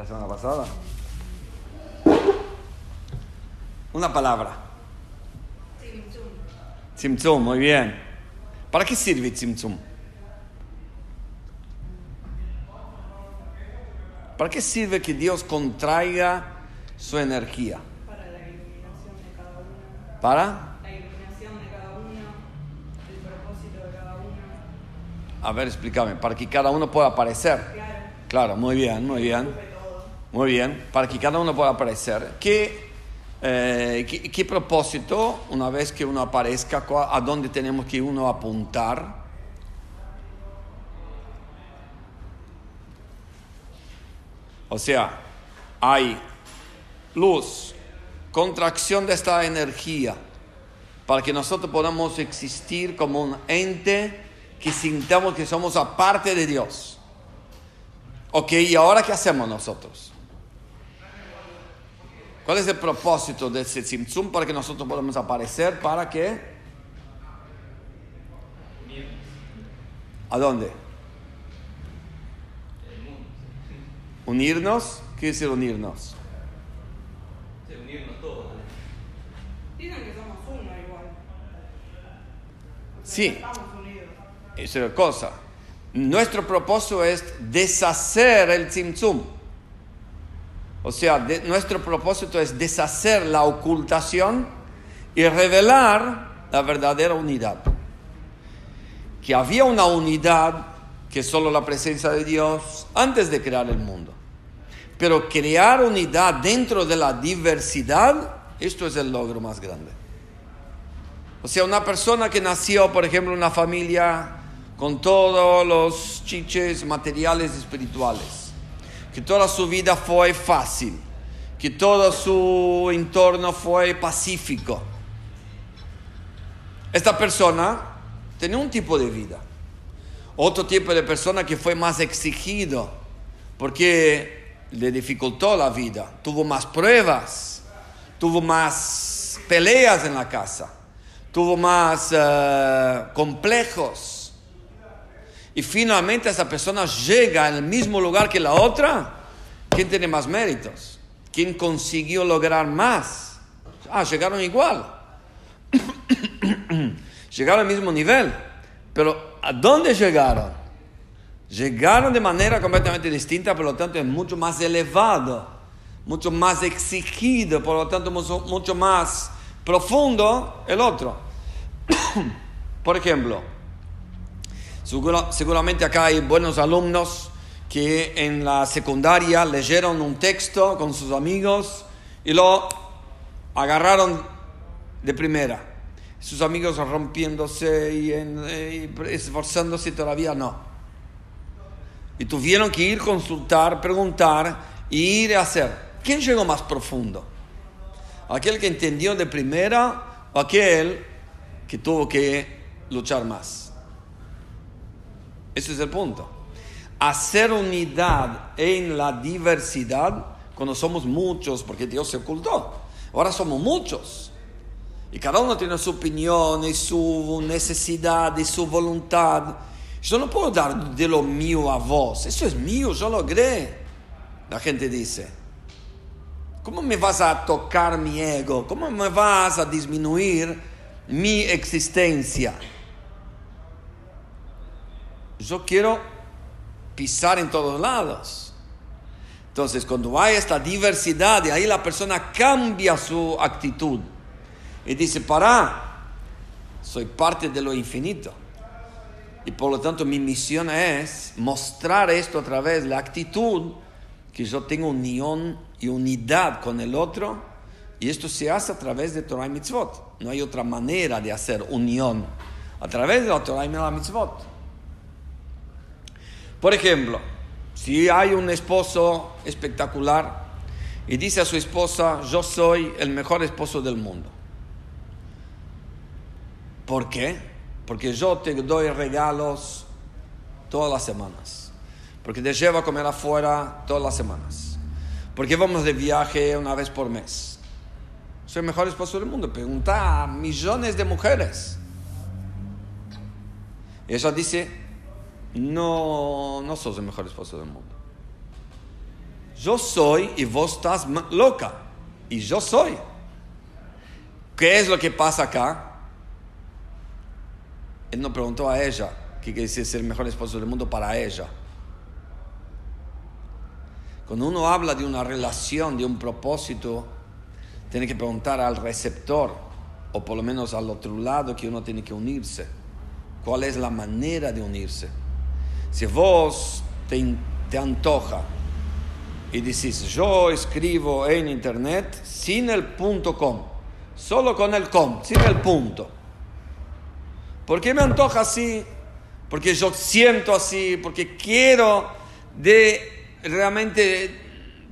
la semana pasada. Una palabra. Tzimtzum, muy bien. ¿Para qué sirve Tzimtzum? ¿Para qué sirve que Dios contraiga su energía? Para la iluminación de cada uno. ¿Para? La iluminación de cada uno. El propósito de cada uno. A ver, explícame. Para que cada uno pueda aparecer. Claro. Claro, muy bien, muy bien. Muy bien. Para que cada uno pueda aparecer. ¿Qué, eh, qué, propósito, una vez que uno aparezca, a dónde tenemos que uno apuntar? O sea, hay luz, contracción de esta energía, para que nosotros podamos existir como un ente que sintamos que somos aparte de Dios. Ok, ¿y ahora qué hacemos nosotros? ¿Cuál es el propósito de ese Tzimtzum para que nosotros podamos aparecer? ¿Para qué? ¿A dónde? ¿Unirnos? ¿Qué quiere decir unirnos? Sí, unirnos todos. Dicen que somos uno igual. Sí. Estamos unidos. Esa es la cosa. Nuestro propósito es deshacer el Tzimtzum. O sea, nuestro propósito es deshacer la ocultación y revelar la verdadera unidad. Que había una unidad que solo la presencia de Dios antes de crear el mundo. Pero crear unidad dentro de la diversidad, esto es el logro más grande. O sea, una persona que nació, por ejemplo, en una familia con todos los chiches materiales y espirituales, que toda su vida fue fácil, que todo su entorno fue pacífico. Esta persona tenía un tipo de vida. Otro tipo de persona que fue más exigido, porque le dificultó la vida, tuvo más pruebas, tuvo más peleas en la casa, tuvo más eh, complejos. Y finalmente esa persona llega al mismo lugar que la otra. ¿Quién tiene más méritos? ¿Quién consiguió lograr más? Ah, llegaron igual. llegaron al mismo nivel. Pero ¿a dónde llegaron? Llegaron de manera completamente distinta, por lo tanto es mucho más elevado, mucho más exigido, por lo tanto mucho, más profundo el otro. por ejemplo, seguramente acá hay buenos alumnos que en la secundaria leyeron un texto con sus amigos y lo agarraron de primera. Sus amigos rompiéndose y, esforzándose todavía no. Y tuvieron que ir consultar, preguntar y ir a hacer. ¿Quién llegó más profundo? ¿Aquel que entendió de primera o aquel que tuvo que luchar más? Ese es el punto. Hacer unidad en la diversidad cuando somos muchos, porque Dios se ocultó. Ahora somos muchos. Y cada uno tiene su opinión su necesidad y su voluntad. Yo no puedo dar de lo mío a vos. Eso es mío, yo logré. La gente dice. ¿Cómo me vas a tocar mi ego? ¿Cómo me vas a disminuir mi existencia? Yo quiero pisar en todos lados. Entonces, cuando hay esta diversidad, ahí la persona cambia su actitud y dice, para, soy parte de lo infinito. Y por lo tanto mi misión es mostrar esto a través de la actitud, que yo tengo unión y unidad con el otro, y esto se hace a través de Torah y Mitzvot. No hay otra manera de hacer unión a través de la Torah y la Mitzvot. Por ejemplo, si hay un esposo espectacular y dice a su esposa, yo soy el mejor esposo del mundo. ¿Por qué? Porque yo te doy regalos todas las semanas. Porque te llevo a comer afuera todas las semanas. Porque vamos de viaje una vez por mes. Soy el mejor esposo del mundo. Pregunta a millones de mujeres. Y ella dice, no, no sos el mejor esposo del mundo. Yo soy y vos estás loca. Y yo soy. ¿Qué es lo que pasa acá? Él no preguntó a ella quiere decir ser el mejor esposo del mundo para ella. Cuando uno habla de una relación, de un propósito, tiene que preguntar al receptor, o por lo menos al otro lado que uno tiene que unirse. ¿Cuál es la manera de unirse? Si vos te, te antoja y dices, yo escribo en internet sin el punto com, solo con el com, sin el punto. ¿Por qué me antoja así? Porque yo siento así, porque quiero de realmente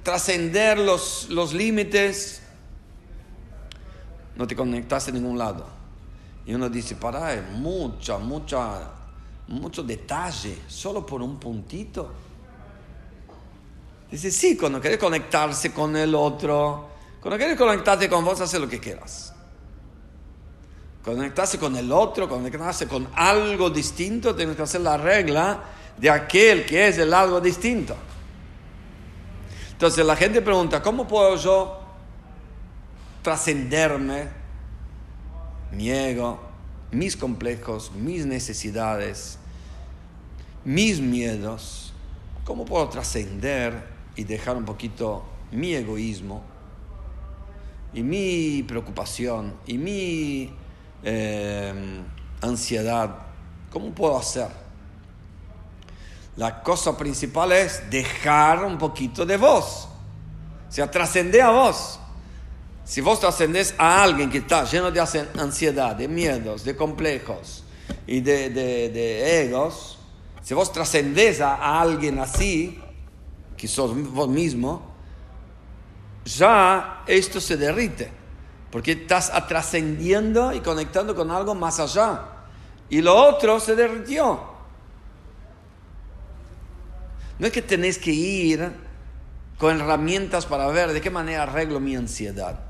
trascender los, los límites. No te conectaste a ningún lado. Y uno dice, para, es mucha, mucha, mucho detalle, solo por un puntito. Dice, sí, cuando quieres conectarse con el otro, cuando quieres conectarte con vos, hace lo que quieras. Conectarse con el otro, conectarse con algo distinto, tienes que hacer la regla de aquel que es el algo distinto. Entonces la gente pregunta, ¿cómo puedo yo trascenderme mi ego, mis complejos, mis necesidades, mis miedos? ¿Cómo puedo trascender y dejar un poquito mi egoísmo y mi preocupación y mi eh, ansiedad? ¿Cómo puedo hacer? La cosa principal es dejar un poquito de vos. O sea, trascender a vos. Si vos trascendés a alguien que está lleno de ansi- ansiedad, de miedos, de complejos y de, de- de egos, si vos trascendés a alguien así, que sos vos mismo, ya esto se derrite. Porque estás trascendiendo y conectando con algo más allá. Y lo otro se derritió. No es que tenés que ir con herramientas para ver de qué manera arreglo mi ansiedad.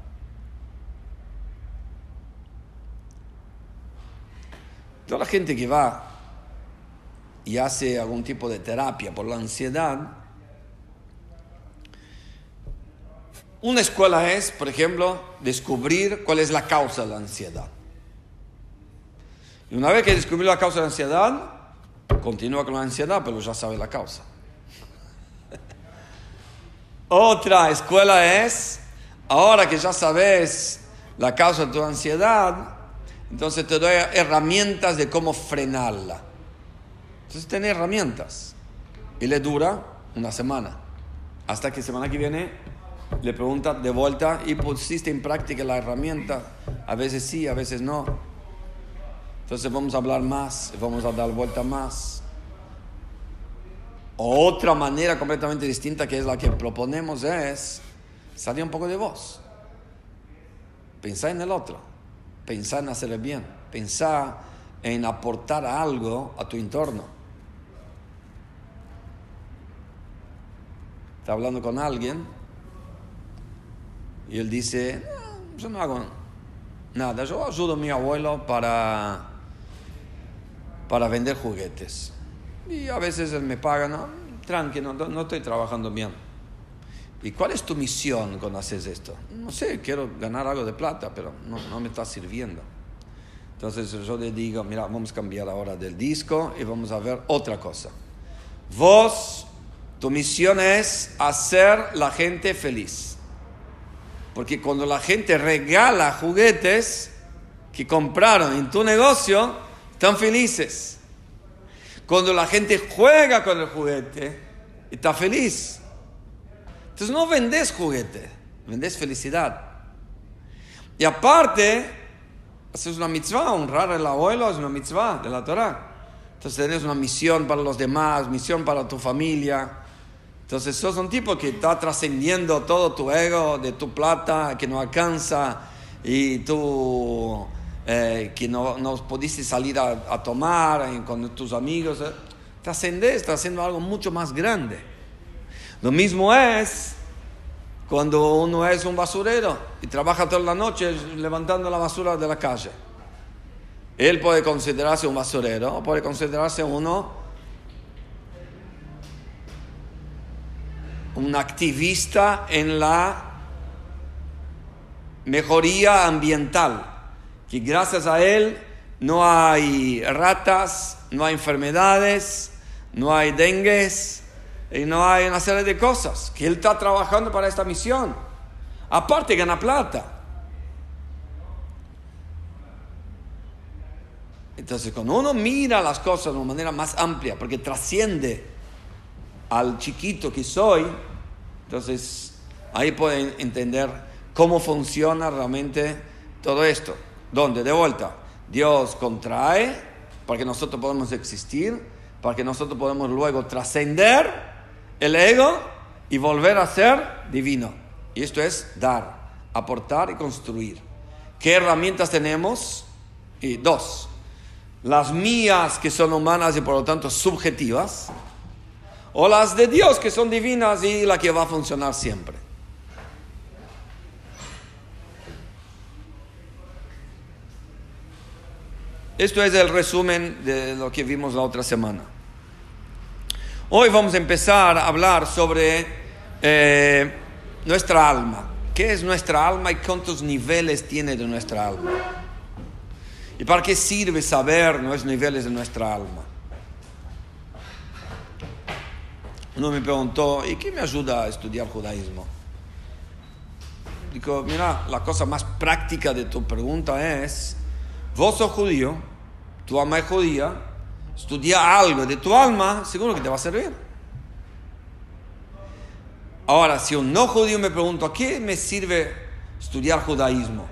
Toda la gente que va y hace algún tipo de terapia por la ansiedad, una escuela es, por ejemplo, descubrir cuál es la causa de la ansiedad. Y una vez que descubrió la causa de la ansiedad, continúa con la ansiedad, pero ya sabe la causa. Otra escuela es, ahora que ya sabes la causa de tu ansiedad, entonces te doy herramientas de cómo frenarla. Entonces tiene herramientas. Y le dura una semana. Hasta que semana que viene le pregunta de vuelta y pusiste en práctica la herramienta. A veces sí, a veces no. Entonces vamos a hablar más, vamos a dar vuelta más. Otra manera completamente distinta que es la que proponemos es salir un poco de vos. Pensar en el otro. Pensar en hacer bien. Pensar en aportar algo a tu entorno. Está hablando con alguien y él dice, "No, yo no hago nada, yo ayudo a mi abuelo para, para vender juguetes. Y a veces él me paga, no, tranquilo, no, no estoy trabajando bien. ¿Y cuál es tu misión cuando haces esto? No sé, quiero ganar algo de plata, pero no, no me está sirviendo. Entonces yo le digo, mira, vamos a cambiar ahora del disco y vamos a ver otra cosa. Vos, tu misión es hacer la gente feliz. Porque cuando la gente regala juguetes que compraron en tu negocio, están felices. Cuando la gente juega con el juguete, está feliz. Entonces no vendes juguete, vendes felicidad. Y aparte, haces una mitzvah, honrar al abuelo es una mitzvah de la Torah. Entonces tenés una misión para los demás, misión para tu familia. Entonces sos un tipo que está trascendiendo todo tu ego, de tu plata, que no alcanza, y tú eh, que no, no pudiste salir a, tomar eh, con tus amigos. eh. Trascendés, estás haciendo algo mucho más grande. Lo mismo es cuando uno es un basurero y trabaja toda la noche levantando la basura de la calle. Él puede considerarse un basurero puede considerarse uno un activista en la mejoría ambiental, que gracias a él no hay ratas, no hay enfermedades, no hay dengues y no hay una serie de cosas, que él está trabajando para esta misión. Aparte gana plata. Entonces, cuando uno mira las cosas de una manera más amplia, porque trasciende al chiquito que soy, entonces ahí pueden entender cómo funciona realmente todo esto. Donde, de vuelta, Dios contrae para que nosotros podamos existir, para que nosotros podamos luego trascender el ego y volver a ser divino. Y esto es dar, aportar y construir. ¿Qué herramientas tenemos? Y dos, las mías que son humanas y por lo tanto subjetivas, o las de Dios que son divinas y la que va a funcionar siempre. Esto es el resumen de lo que vimos la otra semana. Hoy vamos a empezar a hablar sobre eh, nuestra alma. ¿Qué es nuestra alma y cuántos niveles tiene de nuestra alma? ¿Y para qué sirve saber los niveles de nuestra alma? Uno me preguntó, ¿y qué me ayuda a estudiar judaísmo? Digo, mira, la cosa más práctica de tu pregunta es, vos sos judío, tu alma es judía, estudia algo de tu alma, seguro que te va a servir. Ahora, si un no judío me pregunta, ¿a qué me sirve estudiar judaísmo?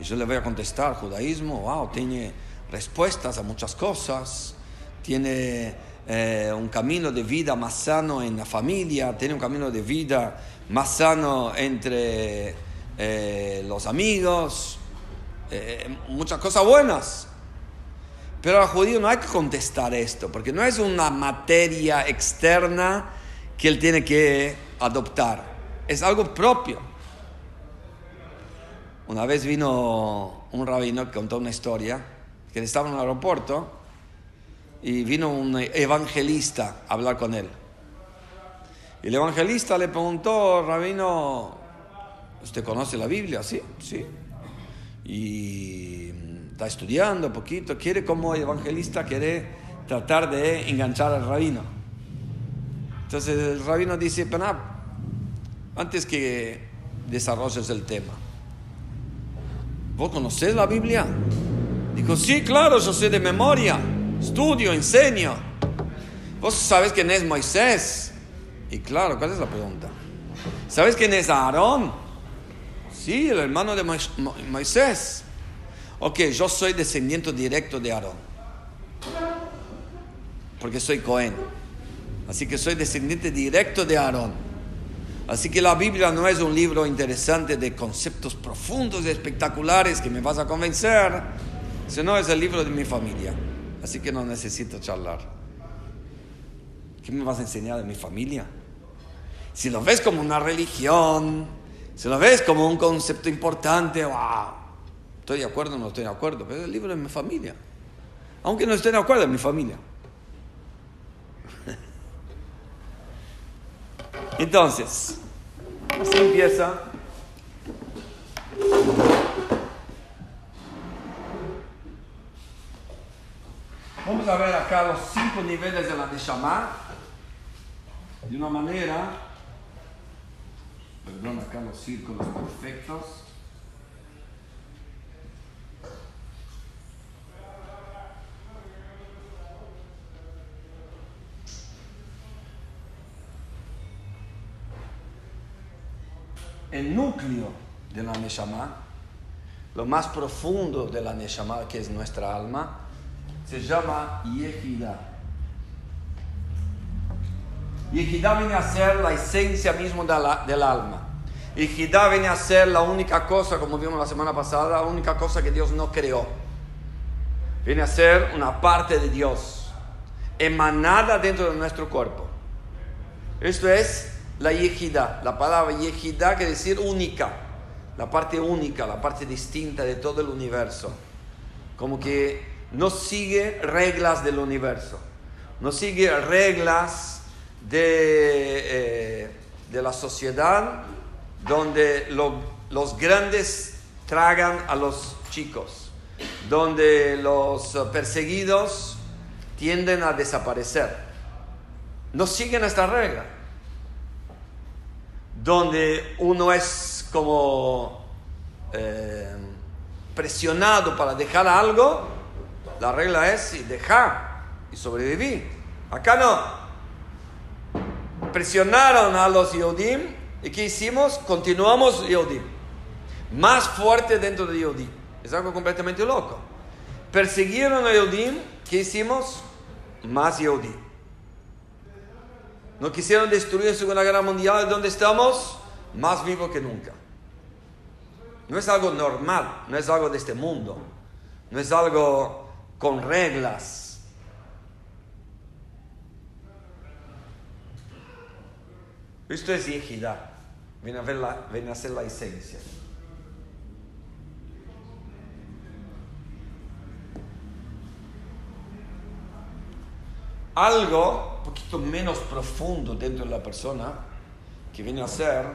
Y yo le voy a contestar, judaísmo, wow, tiene respuestas a muchas cosas, tiene eh, un camino de vida más sano en la familia, tiene un camino de vida más sano entre eh, los amigos, eh, muchas cosas buenas. Pero al judío no hay que contestar esto, porque no es una materia externa que él tiene que adoptar, es algo propio. Una vez vino un rabino que contó una historia, que estaba en el aeropuerto y vino un evangelista a hablar con él. Y el evangelista le preguntó, rabino, ¿usted conoce la Biblia? Sí, sí. Y está estudiando poquito, quiere como evangelista, quiere tratar de enganchar al rabino. Entonces el rabino dice, pero antes que desarrolles el tema, ¿Vos conocés la Biblia? Dijo, sí, claro, yo sé de memoria, estudio, enseño. ¿Vos sabés quién es Moisés? Y claro, ¿cuál es la pregunta? ¿Sabes quién es Aarón? Sí, el hermano de Moisés. Ok, yo soy descendiente directo de Aarón. Porque soy Cohen. Así que soy descendiente directo de Aarón. Así que la Biblia no es un libro interesante de conceptos profundos y espectaculares que me vas a convencer, sino es el libro de mi familia. Así que no necesito charlar. ¿Qué me vas a enseñar de mi familia? Si lo ves como una religión, si lo ves como un concepto importante, wow, estoy de acuerdo o no estoy de acuerdo, pero es el libro de mi familia. Aunque no esté de acuerdo, es mi familia. Entonces, así empieza. Vamos a ver acá los cinco niveles de la Neshama de una manera, perdón, acá los círculos perfectos. El núcleo de la Neshama, lo más profundo de la Neshama, que es nuestra alma, se llama Yehida. Yehida viene a ser la esencia misma del alma. Yehida viene a ser la única cosa, como vimos la semana pasada, la única cosa que Dios no creó. Viene a ser una parte de Dios, emanada dentro de nuestro cuerpo. Esto es la yejida. La palabra yejida quiere decir única, la parte única, la parte distinta de todo el universo. Como que no sigue reglas del universo, no sigue reglas de, eh, de la sociedad donde lo- los grandes tragan a los chicos, donde los eh, perseguidos tienden a desaparecer. No siguen esta regla, donde uno es como eh, presionado para dejar algo, la regla es dejar y sobrevivir. Acá no. Presionaron a los Yodim y ¿qué hicimos? Continuamos Yodim. Más fuerte dentro de Yodim. Es algo completamente loco. Persiguieron a Yodim, ¿qué hicimos? Más Yodim. No quisieron destruir la Segunda Guerra Mundial, ¿dónde estamos? Más vivos que nunca. No es algo normal, no es algo de este mundo, no es algo con reglas. Esto es yejidá, viene a, ver la, a ser la esencia. Algo un poquito menos profundo dentro de la persona, que viene a ser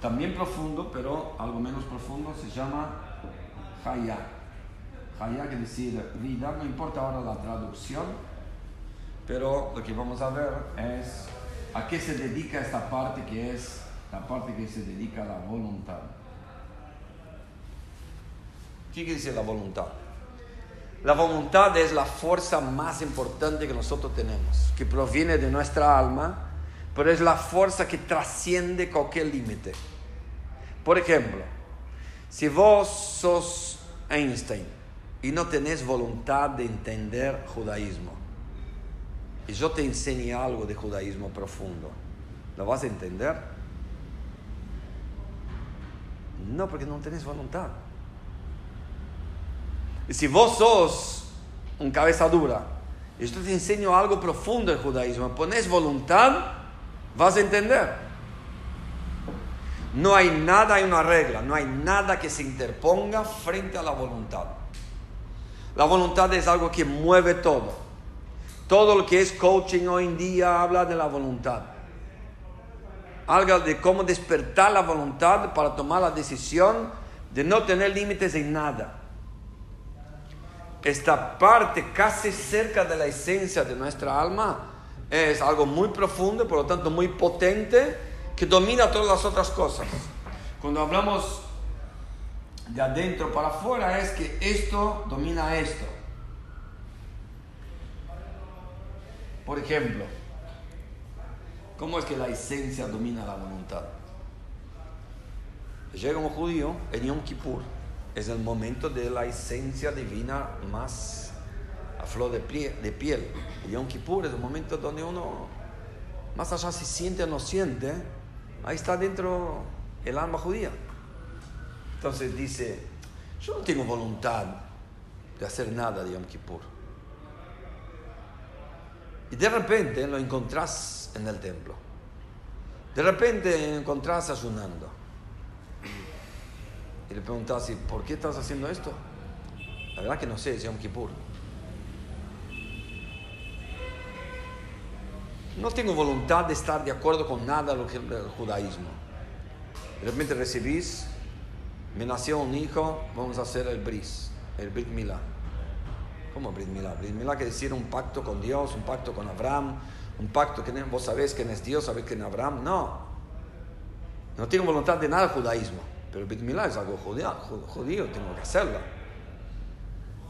también profundo, pero algo menos profundo, se llama Haya. Haya quiere decir vida, no importa ahora la traducción, pero lo que vamos a ver es a qué se dedica esta parte que es la parte que se dedica a la voluntad. ¿Qué quiere decir la voluntad? La voluntad es la fuerza más importante que nosotros tenemos, que proviene de nuestra alma, pero es la fuerza que trasciende cualquier límite. Por ejemplo, si vos sos Einstein y no tenés voluntad de entender judaísmo, y yo te enseño algo de judaísmo profundo, ¿lo vas a entender? No, porque no tenés voluntad. Y si vos sos un cabeza dura, y yo te enseño algo profundo del judaísmo, pones voluntad, vas a entender. No hay nada, hay una regla, no hay nada que se interponga frente a la voluntad. La voluntad es algo que mueve todo. Todo lo que es coaching hoy en día habla de la voluntad. Habla de cómo despertar la voluntad para tomar la decisión de no tener límites en nada. Esta parte casi cerca de la esencia de nuestra alma es algo muy profundo, por lo tanto muy potente, que domina todas las otras cosas. Cuando hablamos de adentro para afuera es que esto domina esto. Por ejemplo, ¿cómo es que la esencia domina la voluntad? Llega un judío en Yom Kippur, es el momento de la esencia divina más a flor de, pie- de piel. El Yom Kippur es el momento donde uno, más allá si siente o no siente, ahí está dentro el alma judía. Entonces dice, yo no tengo voluntad de hacer nada de Yom Kippur. Y de repente lo encontrás en el templo. De repente encontrás ayunando. Le preguntás, ¿y por qué estás haciendo esto? La verdad que no sé, es Yom Kippur. No tengo voluntad de estar de acuerdo con nada lo que del judaísmo. De repente recibís, me nació un hijo, vamos a hacer el bris, el Brit Milá. ¿Cómo Brit Milá? Brit quiere decir un pacto con Dios, un pacto con Abraham, un pacto que vos sabés quién es Dios, sabés quién es Abraham. No. No tengo voluntad de nada judaísmo, pero Brit Milá es algo judío, ju- judío, tengo que hacerlo.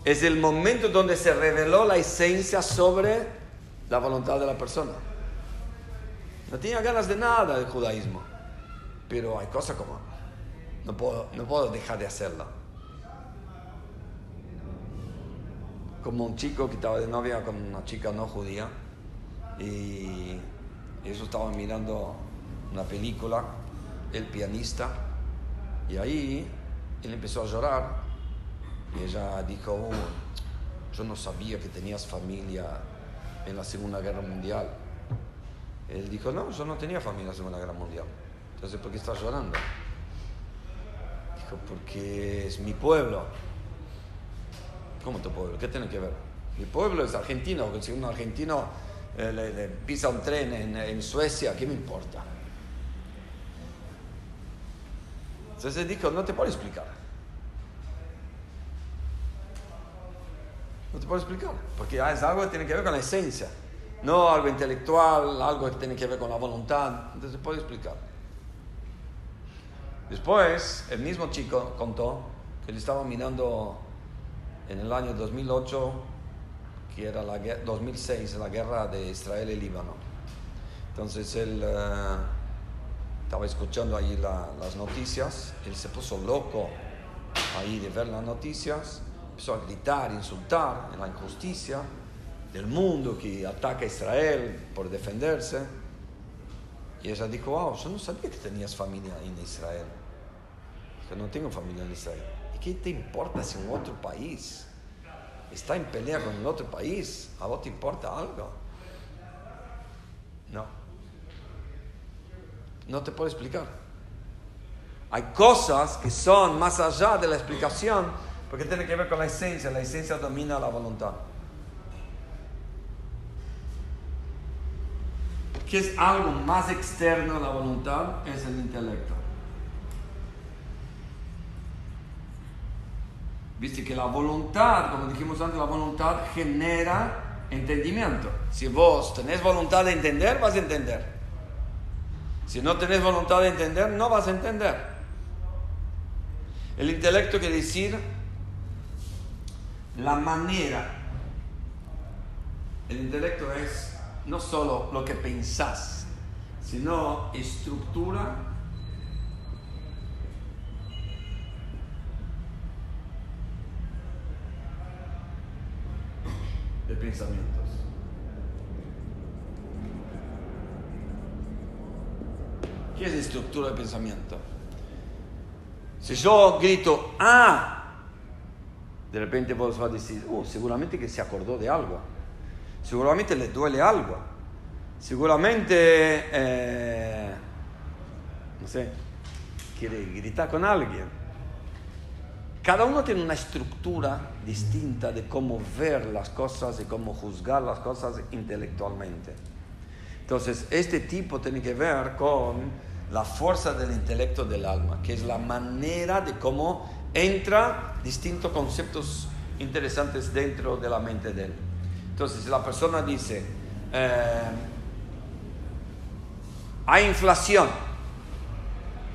Es el momento donde se reveló la esencia sobre la voluntad de la persona. No tenía ganas de nada del judaísmo, pero hay cosas como, no puedo, no puedo dejar de hacerla. Como un chico que estaba de novia con una chica no judía y ellos estaban mirando una película, El pianista, y ahí él empezó a llorar y ella dijo, "Oh, yo no sabía que tenías familia en la Segunda Guerra Mundial. Él dijo, no, yo no tenía familia en la Segunda Guerra Mundial. Entonces, ¿por qué estás llorando? Dijo, porque es mi pueblo. ¿Cómo tu pueblo? ¿Qué tiene que ver? Mi pueblo es argentino, si un argentino eh, le pisa un tren en, en Suecia, ¿qué me importa? Entonces dijo, no te puedo explicar. No te puedo explicar, porque es algo que tiene que ver con la esencia, no algo intelectual, algo que tiene que ver con la voluntad, entonces puedo explicar. Después, el mismo chico contó que le estaba mirando en el año 2008, que era la guer- 2006, la guerra de Israel y Líbano. Entonces él eh, estaba escuchando ahí la- las noticias, él se puso loco ahí de ver las noticias, empezó a gritar, insultar en la injusticia del mundo que ataca a Israel por defenderse. Y ella dijo, wow, yo no sabía que tenías familia en Israel. Yo no tengo familia en Israel. ¿Y qué te importa si en otro país está en pelea con el otro país? ¿A vos te importa algo? No. No te puedo explicar. Hay cosas que son más allá de la explicación porque tienen que ver con la esencia. La esencia domina la voluntad. ¿Qué es algo más externo a la voluntad? Es el intelecto. Viste que la voluntad, como dijimos antes, la voluntad genera entendimiento. Si vos tenés voluntad de entender, vas a entender. Si no tenés voluntad de entender, no vas a entender. El intelecto quiere decir la manera. El intelecto es no solo lo que pensás, sino estructura de pensamientos. ¿Qué es estructura de pensamiento? Si yo grito, ah, de repente vos vas a decir, oh, seguramente que se acordó de algo, seguramente le duele algo, seguramente, eh, no sé, quiere gritar con alguien. Cada uno tiene una estructura distinta de cómo ver las cosas y cómo juzgar las cosas intelectualmente. Entonces, este tipo tiene que ver con la fuerza del intelecto del alma, que es la manera de cómo entra distintos conceptos interesantes dentro de la mente de él. Entonces, la persona dice, eh, hay inflación,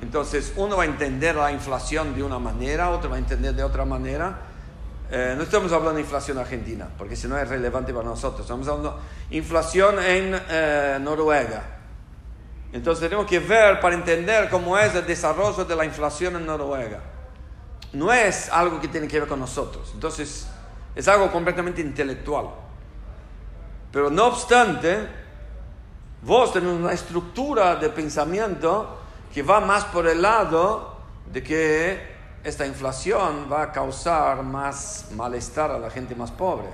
entonces uno va a entender la inflación de una manera, otro va a entender de otra manera. Eh, no estamos hablando de inflación argentina, porque si no es relevante para nosotros. Estamos hablando inflación en eh, Noruega. Entonces tenemos que ver para entender cómo es el desarrollo de la inflación en Noruega. No es algo que tiene que ver con nosotros. Entonces es algo completamente intelectual. Pero no obstante, vos tenés una estructura de pensamiento que va más por el lado de que esta inflación va a causar más malestar a la gente más pobre.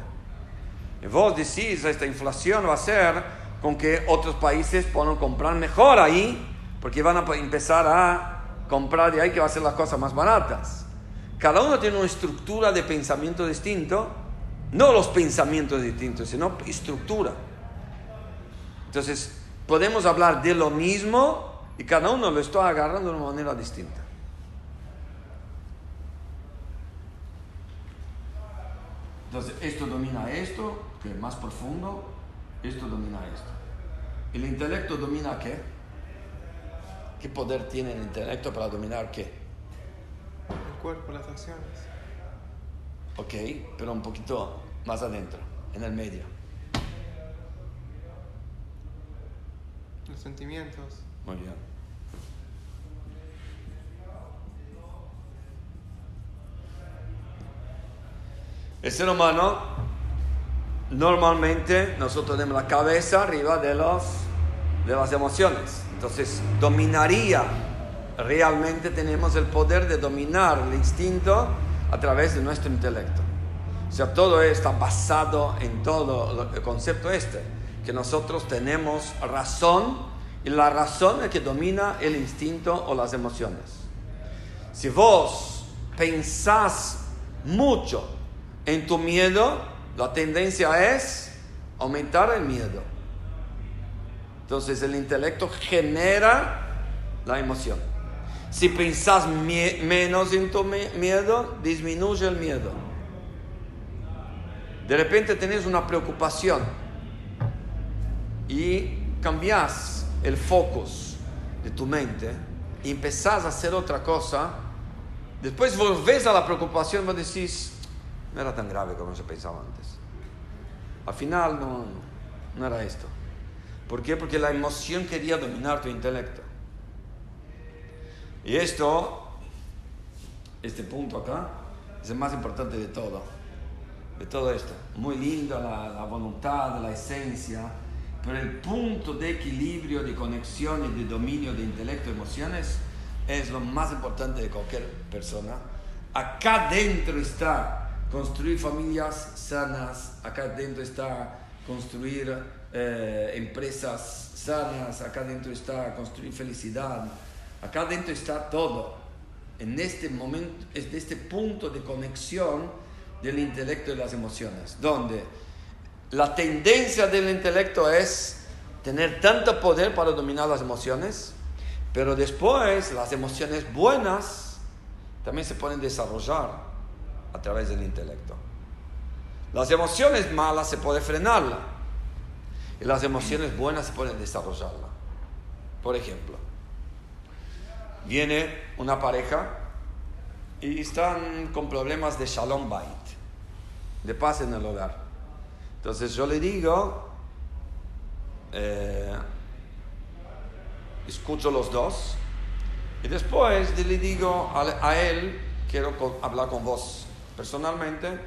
Vos decís, esta inflación va a ser con que otros países puedan comprar mejor ahí, porque van a empezar a comprar de ahí que va a ser las cosas más baratas. Cada uno tiene una estructura de pensamiento distinto, no los pensamientos distintos, sino estructura. Entonces, podemos hablar de lo mismo y cada uno lo está agarrando de una manera distinta. Entonces, esto domina esto, que es más profundo, esto domina esto. ¿El intelecto domina qué? ¿Qué poder tiene el intelecto para dominar qué? El cuerpo, las acciones. Ok, pero un poquito más adentro, en el medio. Los sentimientos. Muy bien. El ser humano, normalmente nosotros tenemos la cabeza arriba de, los, de las emociones. Entonces, dominaría, realmente tenemos el poder de dominar el instinto a través de nuestro intelecto. O sea, todo está basado en todo el concepto este, que nosotros tenemos razón y la razón es que domina el instinto o las emociones. Si vos pensás mucho en tu miedo, la tendencia es aumentar el miedo. Entonces el intelecto genera la emoción. Si pensás menos en tu miedo, disminuye el miedo. De repente tenés una preocupación y cambias el focus de tu mente y empezás a hacer otra cosa, después volvés a la preocupación y decís, no era tan grave como se pensaba antes. Al final no, era esto. ¿Por qué? Porque la emoción quería dominar tu intelecto. Y esto, este punto acá, es el más importante de todo. De todo esto. Muy lindo la, la voluntad, la esencia, pero el punto de equilibrio, de conexión y de dominio de intelecto y emociones es lo más importante de cualquier persona. Acá dentro está construir familias sanas, acá dentro está construir eh, empresas sanas, acá dentro está construir felicidad, acá dentro está todo. En este momento, es de este punto de conexión del intelecto y las emociones, donde la tendencia del intelecto es tener tanto poder para dominar las emociones, pero después las emociones buenas también se pueden desarrollar a través del intelecto. Las emociones malas se puede frenarla y las emociones buenas se pueden desarrollarla. Por ejemplo, viene una pareja y están con problemas de shalom bait, de paz en el hogar. Entonces yo le digo, eh, escucho los dos y después le digo a, él, quiero hablar con vos personalmente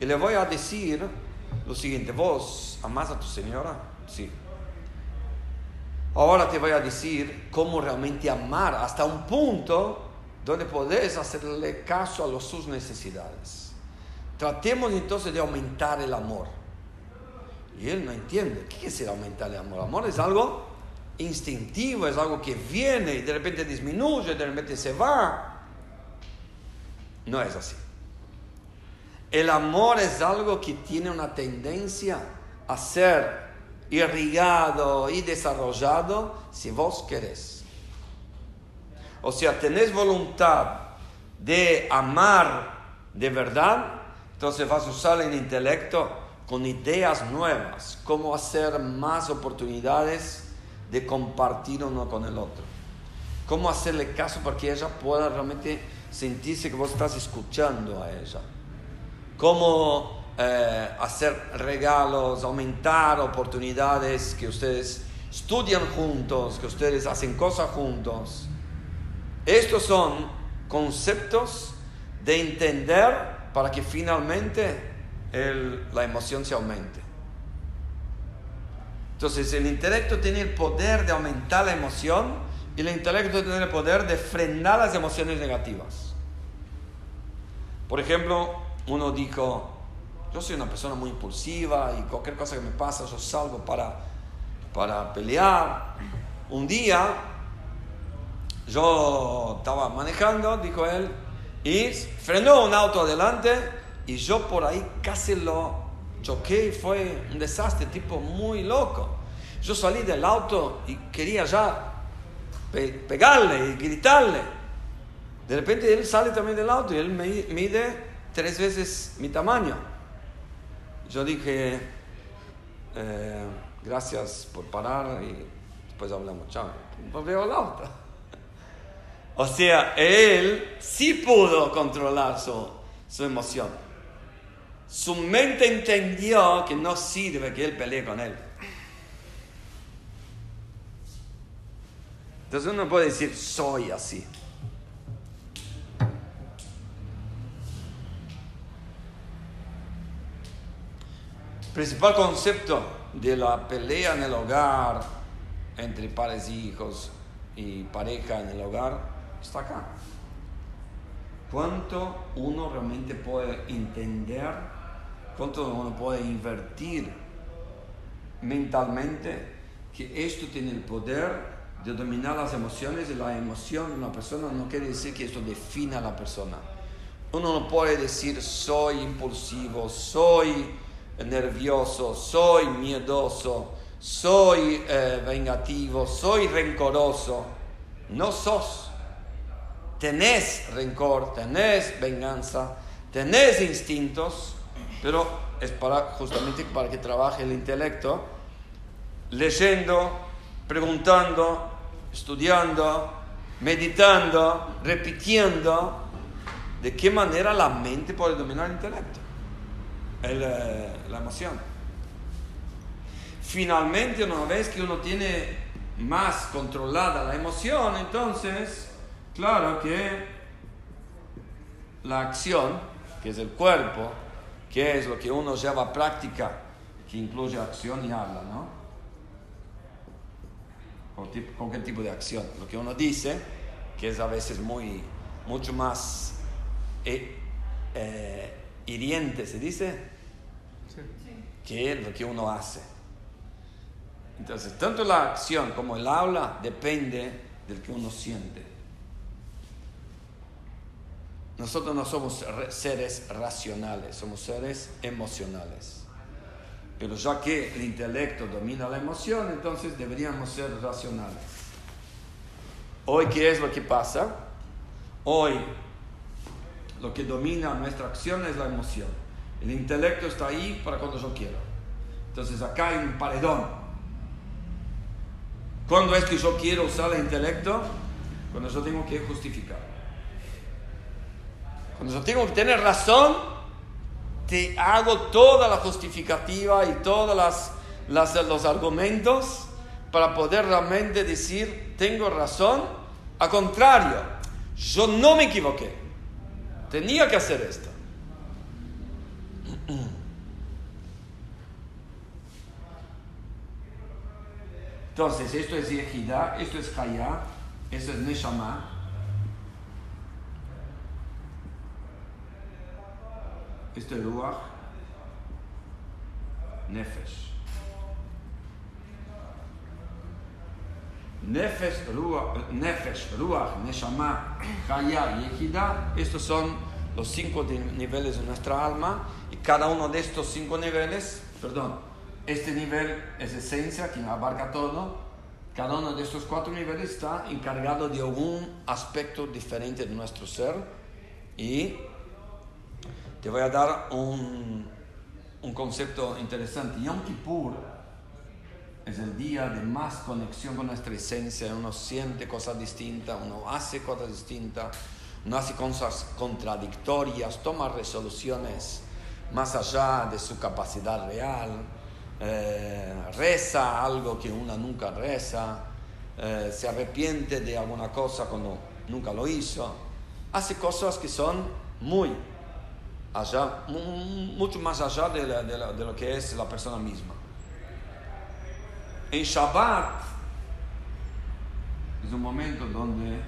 y le voy a decir lo siguiente, vos amás a tu señora, sí. Ahora te voy a decir cómo realmente amar hasta un punto donde podés hacerle caso a los, sus necesidades. Tratemos entonces de aumentar el amor. Y él no entiende. ¿Qué es el aumentar el amor? El amor es algo instintivo, es algo que viene y de repente disminuye, de repente se va. No es así. El amor es algo que tiene una tendencia a ser irrigado y desarrollado si vos querés. O sea, tenés voluntad de amar de verdad, entonces vas a usar el intelecto con ideas nuevas, cómo hacer más oportunidades de compartir uno con el otro. Cómo hacerle caso para que ella pueda realmente sentirse que vos estás escuchando a ella. Cómo eh, hacer regalos, aumentar oportunidades, que ustedes estudian juntos, que ustedes hacen cosas juntos. Estos son conceptos de entender para que finalmente la emoción se aumente. Entonces el intelecto tiene el poder de aumentar la emoción y el intelecto tiene el poder de frenar las emociones negativas. Por ejemplo, uno dijo, yo soy una persona muy impulsiva y cualquier cosa que me pasa yo salgo para, para pelear. Un día yo estaba manejando, dijo él, y frenó un auto adelante y yo por ahí casi lo choqué y fue un desastre, tipo muy loco. Yo salí del auto y quería ya pe- pegarle y gritarle. De repente él sale también del auto y él me mide tres veces mi tamaño. Yo dije, eh, gracias por parar y después hablamos, chao. Volvió al auto. O sea, él sí pudo controlar su, su emoción. Su mente entendió que no sirve que él pelee con él. Entonces uno puede decir, soy así. Principal concepto de la pelea en el hogar entre padres y hijos y pareja en el hogar está acá. ¿Cuánto uno realmente puede entender? ¿Cuánto uno puede invertir mentalmente que esto tiene el poder de dominar las emociones y la emoción de una persona no quiere decir que esto define a la persona. Uno no puede decir soy impulsivo, soy nervioso, soy miedoso, soy eh, vengativo, soy rencoroso. No sos. Tenés rencor, tenés venganza, tenés instintos, pero es para, justamente para que trabaje el intelecto, leyendo, preguntando, estudiando, meditando, repitiendo, de qué manera la mente puede dominar el intelecto, el, eh, la emoción. Finalmente, una vez que uno tiene más controlada la emoción, entonces, claro que la acción, que es el cuerpo, que es lo que uno lleva a práctica, que incluye acción y habla, ¿no? ¿Con, qué tipo de acción? Lo que uno dice, que es a veces muy, mucho más eh, eh, hiriente, ¿se dice? Sí. que es lo que uno hace. Entonces, tanto la acción como el habla depende del que uno siente. Nosotros no somos re- seres racionales, somos seres emocionales. Pero ya que el intelecto domina la emoción, entonces deberíamos ser racionales. Hoy, ¿qué es lo que pasa? Hoy, lo que domina nuestra acción es la emoción. El intelecto está ahí para cuando yo quiero. Entonces acá hay un paredón. ¿Cuándo es que yo quiero usar el intelecto? Cuando yo tengo que justificar. Cuando yo tengo que tener razón, te hago toda la justificativa y todos las, las- los argumentos para poder realmente decir, tengo razón. Al contrario, yo no me equivoqué. Tenía que hacer esto. Entonces, esto es Yehida, esto es Haya, esto es Neshama. Esto es Ruach, Nefesh. Nefesh, Ruach, Nefesh, Ruach, Neshama, Haya y Yehida, estos son los cinco niveles de nuestra alma y cada uno de estos cinco niveles, perdón, este nivel es esencia, que abarca todo, cada uno de estos cuatro niveles está encargado de algún aspecto diferente de nuestro ser. Y te voy a dar un, un concepto interesante. Yom Kippur es el día de más conexión con nuestra esencia. Uno siente cosas distintas, uno hace cosas distintas, uno hace cosas contradictorias, toma resoluciones más allá de su capacidad real, eh, reza algo que uno nunca reza, eh, se arrepiente de alguna cosa cuando nunca lo hizo, hace cosas que son muy allá, mu- mucho más allá de lo que es la persona misma. En Shabbat es un momento donde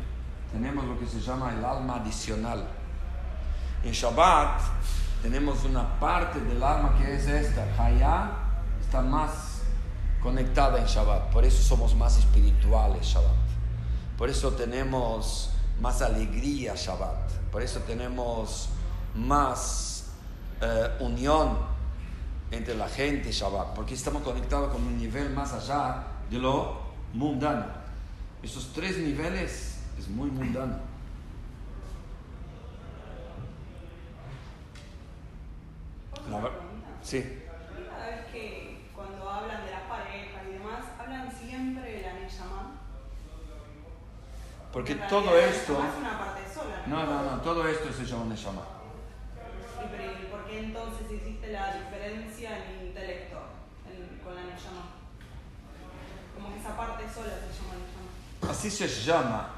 tenemos lo que se llama el alma adicional. En Shabbat tenemos una parte del alma que es esta, Hayá, está más conectada en Shabbat. Por eso somos más espirituales Shabbat. Por eso tenemos más alegría Shabbat. Por eso tenemos más eh, unión entre la gente Shabbat. Porque estamos conectados con un nivel más allá de lo mundano. Esos tres niveles es muy mundano. ¿Puedo La hacer ver- una pregunta? Sí. Cada vez que cuando hablan de las parejas y demás, hablan siempre de la Neyamá. Porque En todo la esto... Neyamá es una parte sola. No, no, no, todo esto se llama Neshama. ¿Y pero, ¿y por qué entonces existe la diferencia en el intelecto en- con la Neyamá? Como que esa parte sola se llama Neyamá. Así se llama,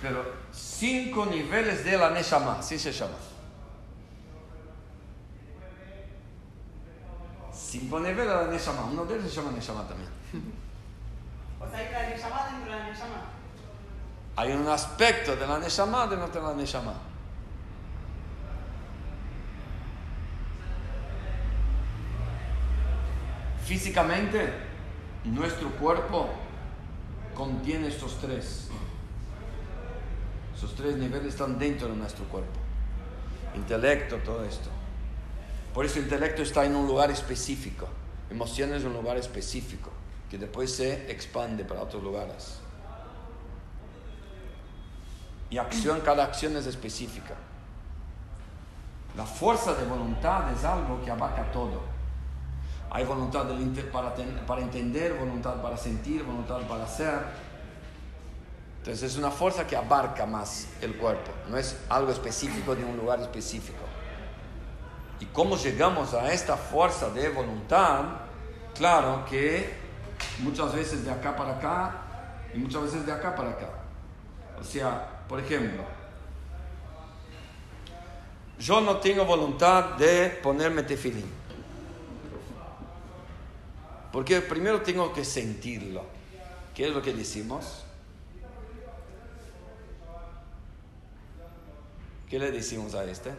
pero cinco niveles de la Neshama, así se llama. Cinco niveles de la Neshama, uno de ellos se llama Neshama también. O sea, hay la Neyamá dentro de la Neyamá. Hay un aspecto de la Neshama dentro de la Neshama. Físicamente, nuestro cuerpo contiene estos tres. Esos tres niveles están dentro de nuestro cuerpo. Intelecto, todo esto. Por eso el intelecto está en un lugar específico. Emociones en un lugar específico, que después se expande para otros lugares. Y acción, cada acción es específica. La fuerza de voluntad es algo que abarca todo. Hay voluntad para, para entender, voluntad para sentir, voluntad para hacer. Entonces es una fuerza que abarca más el cuerpo, no es algo específico de un lugar específico. ¿Y cómo llegamos a esta fuerza de voluntad? Claro que muchas veces de acá para acá y muchas veces de acá para acá. O sea, por ejemplo, yo no tengo voluntad de ponerme tefilín. Porque primero tengo que sentirlo. ¿Qué es lo que decimos? ¿Qué le decimos a este?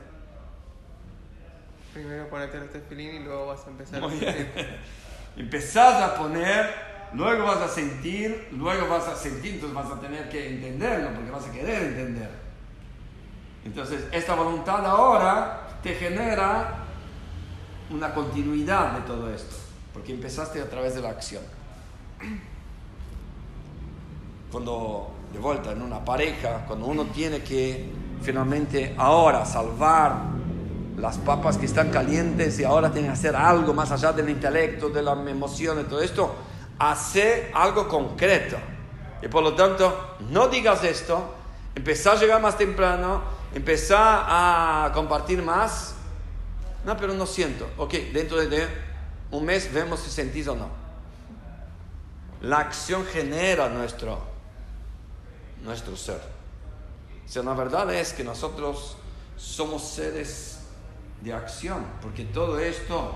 Primero ponete los tefilín y luego vas a empezar Muy a bien. sentir. Empezás a poner, luego vas a sentir, luego vas a sentir, entonces vas a tener que entenderlo, porque vas a querer entender. Entonces, esta voluntad ahora te genera una continuidad de todo esto, porque empezaste a través de la acción. Cuando, de vuelta, en una pareja, cuando uno tiene que finalmente ahora salvar las papas que están calientes y ahora tiene que hacer algo más allá del intelecto, de la emoción, de todo esto, hace algo concreto. Y por lo tanto, no digas esto, empezá a llegar más temprano, empezá a compartir más. No, pero no siento. Ok, dentro de un mes vemos si sentís o no. La acción genera nuestro, nuestro ser. O sea, la verdad es que nosotros somos seres de acción, porque todo esto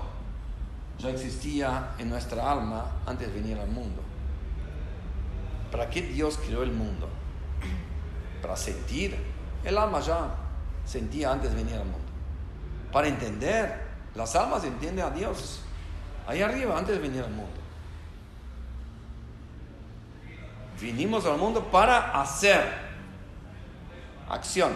ya existía en nuestra alma antes de venir al mundo. ¿Para qué Dios creó el mundo? Para sentir. El alma ya sentía antes de venir al mundo. Para entender. Las almas entienden a Dios ahí arriba antes de venir al mundo. Vinimos al mundo para hacer acción.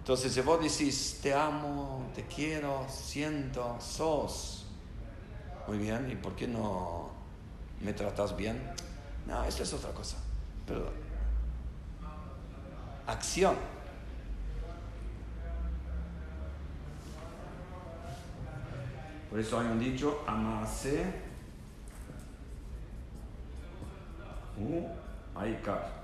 Entonces, si vos decís, te amo, te quiero, siento, sos, muy bien, ¿y por qué no me tratas bien? No, esto es otra cosa. Pero, acción. Por eso hay un dicho, amarse, u aikar.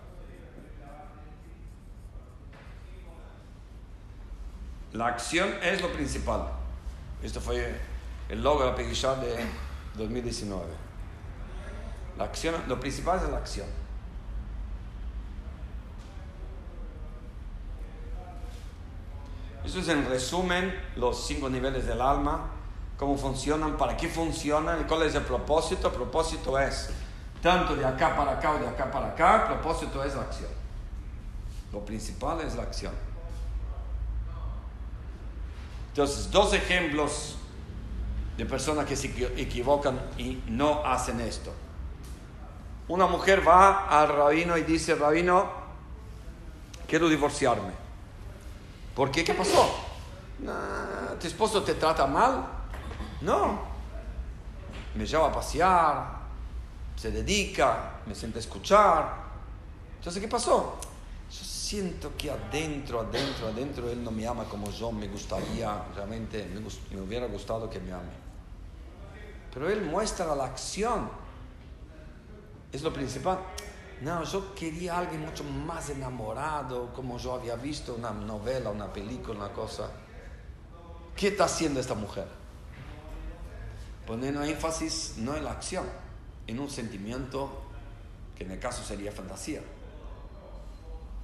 La acción es lo principal. Esto fue el logo de la Pegishá de 2019. La acción, lo principal es la acción. Eso es en resumen los cinco niveles del alma, cómo funcionan, para qué funcionan cuál es el propósito. El propósito es tanto de acá para acá o de acá para acá, el propósito es la acción. Lo principal es la acción. Entonces, dos ejemplos de personas que se equivocan y no hacen esto. Una mujer va al rabino y dice, rabino, quiero divorciarme. ¿Por qué? ¿Qué pasó? ¿Tu esposo te trata mal? No. Me lleva a pasear, se dedica, me siente a escuchar. Entonces, ¿qué pasó? Yo siento que adentro, adentro, adentro Él no me ama como yo me gustaría, realmente me, me hubiera gustado que me ame. Pero Él muestra la acción. Es lo principal. No, yo quería a alguien mucho más enamorado, como yo había visto una novela, una película, una cosa. ¿Qué está haciendo esta mujer? Poniendo énfasis no en la acción, en un sentimiento que en el caso sería fantasía.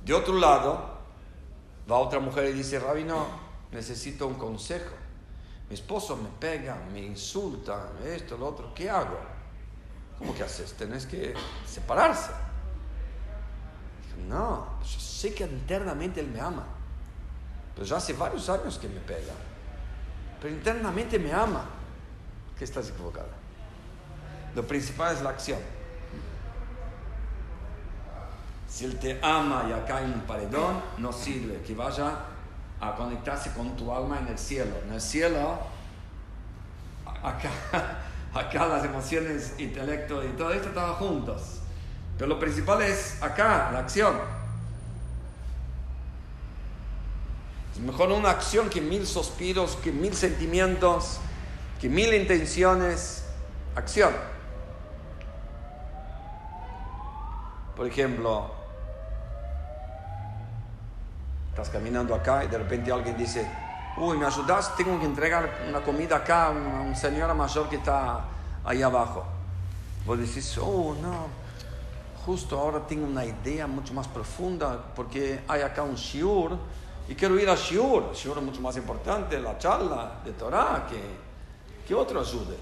De otro lado, va otra mujer y dice, Rabino, necesito un consejo. Mi esposo me pega, me insulta, esto, lo otro, ¿qué hago? ¿Cómo que haces? Tenés que separarse. No, yo sé que internamente él me ama, pero ya hace varios años que me pega. Pero internamente me ama. ¿Qué estás equivocada? Lo principal es la acción. Si él te ama y acá hay un paredón, no sirve que vaya a conectarse con tu alma en el cielo. En el cielo, acá, acá las emociones, intelecto y todo esto estaban juntos. Pero lo principal es acá, la acción. Es mejor una acción que mil suspiros, que mil sentimientos, que mil intenciones. Acción. Por ejemplo, estás caminando acá y de repente alguien dice, uy, ¿me ayudas? Tengo que entregar una comida acá a una señora mayor que está ahí abajo. Vos decís, oh, no, justo ahora tengo una idea mucho más profunda porque hay acá un shiur y quiero ir al shiur. Shiur es mucho más importante, la charla de Torah, que, que otro ayude.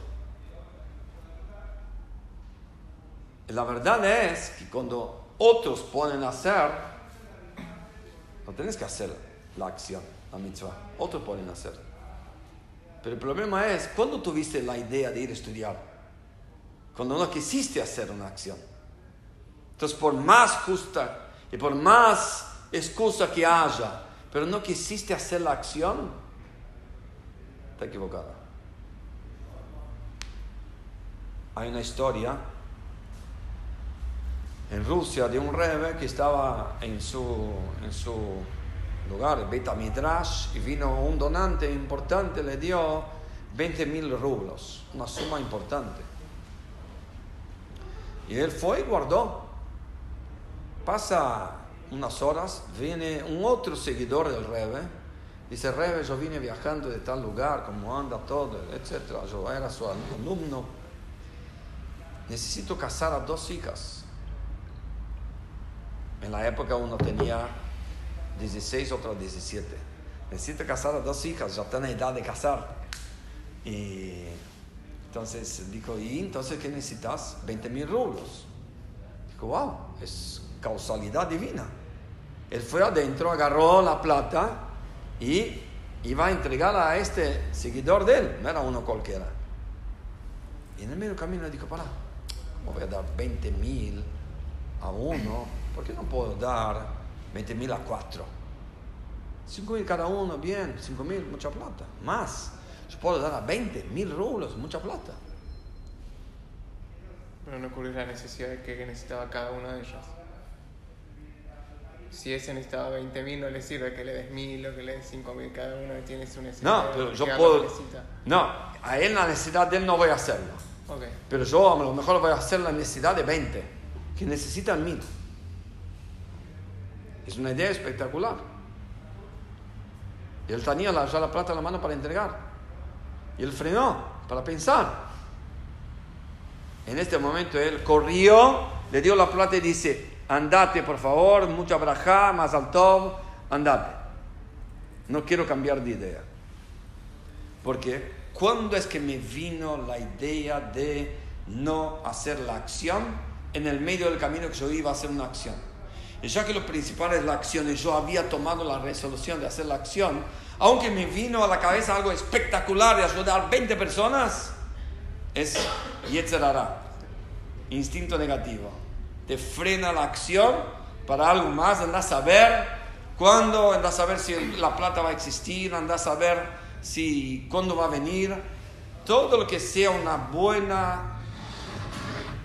La verdad es que cuando otros ponen a hacer, no tienes que hacer la acción, la mitzvah. Otros pueden hacer. Pero el problema es, ¿cuándo tuviste la idea de ir a estudiar? Cuando no quisiste hacer una acción. Entonces, por más justa y por más excusa que haya, pero no quisiste hacer la acción, está equivocada. Hay una historia en Rusia de un rebe que estaba en su, en su lugar, Beta Midrash, y vino un donante importante, le dio 20 mil rublos, una suma importante. Y él fue y guardó. Pasa unas horas, viene un otro seguidor del Rebe, dice, Rebe, yo vine viajando de tal lugar, cómo anda todo, etc. Yo era su alumno. Necesito casar a dos hijas. En la época uno tenía 16, otro 17. Necesito casar a dos hijas, ya está en edad de casar. Y entonces dijo, ¿y entonces qué necesitas? 20 mil rublos. Dijo, wow, es causalidad divina. Él fue adentro, agarró la plata y iba a entregarla a este seguidor de él, no era uno cualquiera. Y en el medio camino le dijo, para, ¿cómo voy a dar 20 mil a uno? ¿Por qué no puedo dar 20 mil a cuatro? 5 mil cada uno, bien, 5 mil, mucha plata. Más, yo puedo dar a 20 mil rublos, mucha plata. Pero no cubrir la necesidad de que necesitaba cada uno de ellos. Si ese necesitaba 20.000 no le sirve que le des 1.000 o que le des 5.000 cada uno tiene su necesidad. No, pero yo puedo. No, a él la necesidad de él no voy a hacerlo. Pero yo a lo mejor voy a hacer la necesidad de 20, que necesitan mil. Es una idea espectacular. Él tenía la- ya la plata en la mano para entregar. Y él frenó para pensar. En este momento él corrió, le dio la plata y dice, andate por favor, mucha braja, más alto, andate. No quiero cambiar de idea. Porque ¿cuándo es que me vino la idea de no hacer la acción en el medio del camino que yo iba a hacer una acción? Y ya que lo principal es la acción y yo había tomado la resolución de hacer la acción, aunque me vino a la cabeza algo espectacular de ayudar 20 personas, es Yetzerara, instinto negativo. Te frena la acción para algo más, andas a saber cuándo, andas a saber si la plata va a existir, andas a saber si cuándo va a venir. Todo lo que sea una buena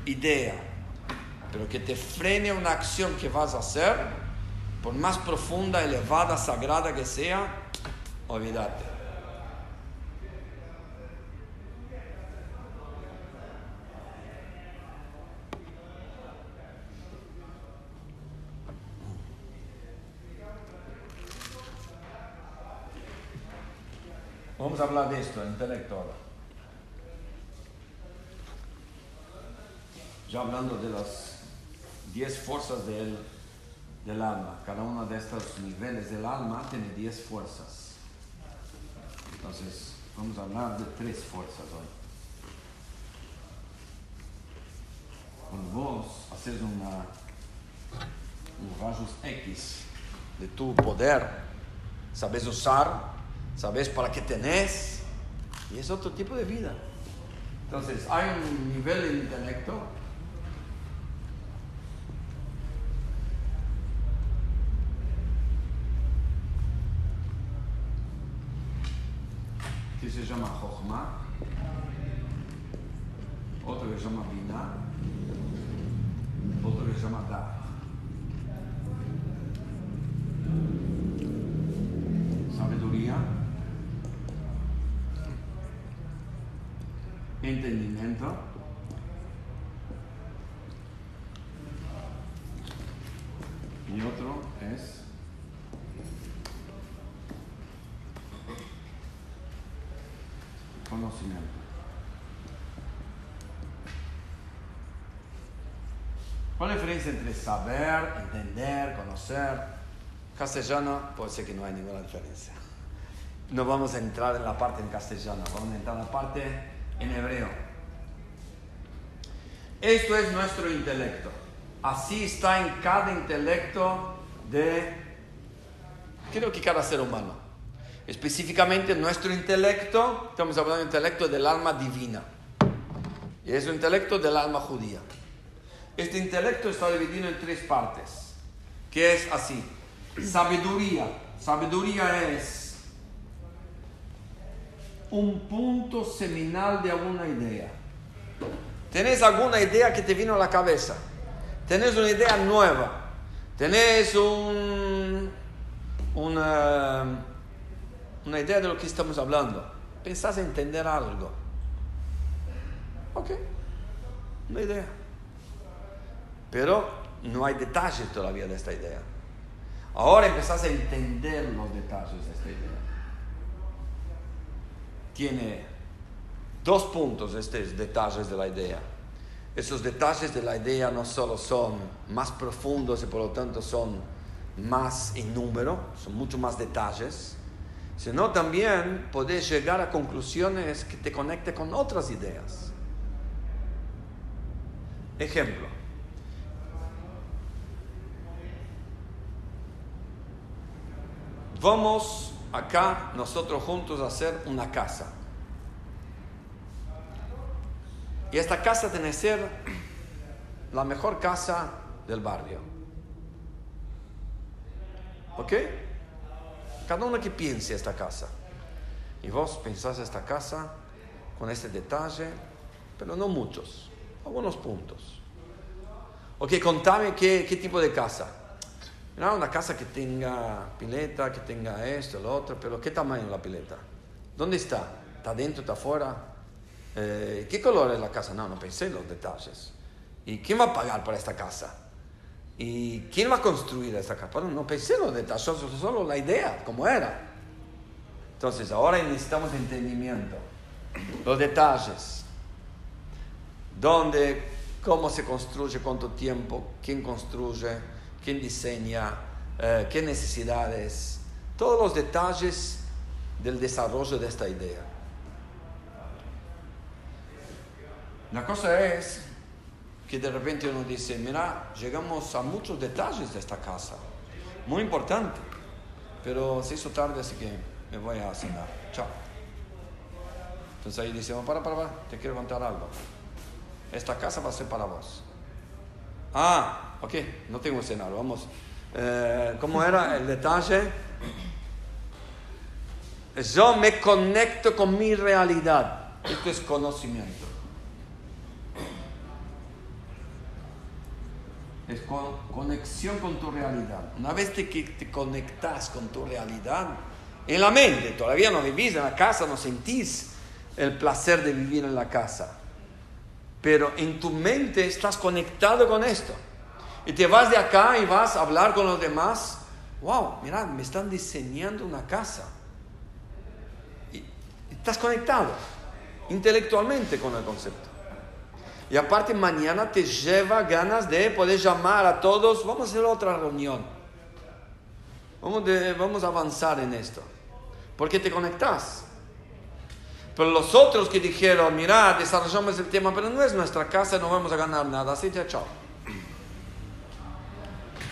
idea, pero que te frene una acción que vas a hacer, por más profunda, elevada, sagrada que sea, olvídate. Vamos a hablar de esto, el intelecto ahora. Ya hablando de las 10 fuerzas del, del alma. Cada uno de estos niveles del alma tiene 10 fuerzas. Entonces, vamos a hablar de tres fuerzas hoy. Cuando vos haces una, un rayos X de tu poder, sabes usar, sabes para qué tenés, y es otro tipo de vida. Entonces, hay un nivel de intelecto que se llama Jochma. Entendimiento, y otro es conocimiento. ¿Cuál es la diferencia entre saber, entender, conocer? Castellano, puede ser que no hay ninguna diferencia. No vamos a entrar en la parte en castellano, vamos a entrar en la parte en hebreo. Esto es nuestro intelecto. Así está en cada intelecto de, creo que cada ser humano. Específicamente nuestro intelecto, estamos hablando del intelecto del alma divina. Y es un intelecto del alma judía. Este intelecto está dividido en tres partes, que es así. Sabiduría. Sabiduría es un punto seminal de alguna idea. ¿Tenés alguna idea que te vino a la cabeza? ¿Tenés una idea nueva? ¿Tenés un, una, una idea de lo que estamos hablando? ¿Pensás entender algo? Ok, una idea. Pero no hay detalles todavía de esta idea. Ahora empezás a entender los detalles de esta idea. Tiene dos puntos estos detalles de la idea. Esos detalles de la idea no solo son más profundos y por lo tanto son más en número, son mucho más detalles, sino también podés llegar a conclusiones que te conecten con otras ideas. Ejemplo. Vamos acá nosotros juntos a hacer una casa. Y esta casa tiene que ser la mejor casa del barrio. ¿Ok? Cada uno que piense esta casa. Y vos pensás esta casa con este detalle, pero no muchos, algunos puntos. Ok, contame qué, qué tipo de casa. Mira, una casa que tenga pileta, que tenga esto, lo otro, pero ¿qué tamaño la pileta? ¿Dónde está? ¿Está dentro, está afuera? Eh, ¿Qué color es la casa? No, no pensé en los detalles. ¿Y quién va a pagar por esta casa? ¿Y quién va a construir esta casa? Bueno, no pensé en los detalles, solo la idea, cómo era. Entonces, ahora necesitamos entendimiento. Los detalles. ¿Dónde? ¿Cómo se construye? ¿Cuánto tiempo? ¿Quién construye? ¿Quién diseña? Eh, ¿Qué necesidades? Todos los detalles del desarrollo de esta idea. La cosa es que de repente uno dice, mira, llegamos a muchos detalles de esta casa, muy importante, pero se hizo tarde, así que me voy a cenar. Chao. Entonces ahí dice, para, para, para, te quiero contar algo. Esta casa va a ser para vos. Ah, ok, no tengo cenar, vamos. Eh, ¿Cómo era el detalle? Yo me conecto con mi realidad. Esto es conocimiento. Es con, conexión con tu realidad. Una vez que te conectas con tu realidad, en la mente, todavía no vivís en la casa, no sentís el placer de vivir en la casa. Pero en tu mente estás conectado con esto. Y te vas de acá y vas a hablar con los demás. Wow, mira, me están diseñando una casa. Y estás conectado intelectualmente con el concepto. Y aparte mañana te lleva ganas de poder llamar a todos, vamos a hacer otra reunión. Vamos, a avanzar en esto. Porque te conectas. Pero los otros que dijeron, mira, desarrollamos el tema, pero no es nuestra casa, no vamos a ganar nada, así te chao.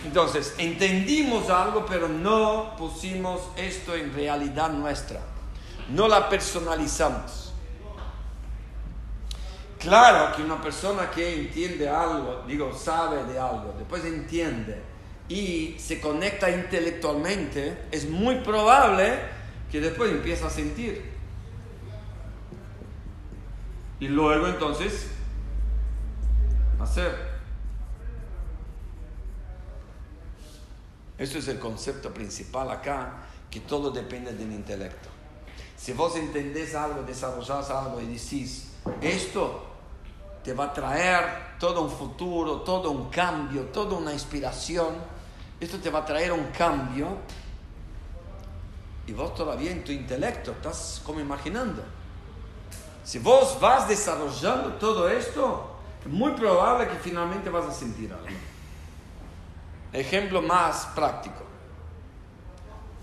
Entonces, entendimos algo, pero no pusimos esto en realidad nuestra. No la personalizamos. Claro que una persona que entiende algo, digo, sabe de algo, después entiende y se conecta intelectualmente, es muy probable que después empiece a sentir. Y luego entonces hacer. Eso es el concepto principal acá, que todo depende del intelecto. Si vos entendés algo, desarrollás algo y decís, esto te va a traer todo un futuro, todo un cambio, toda una inspiración, esto te va a traer un cambio y vos todavía en tu intelecto estás como imaginando. Si vos vas desarrollando todo esto, es muy probable que finalmente vas a sentir algo. Ejemplo más práctico.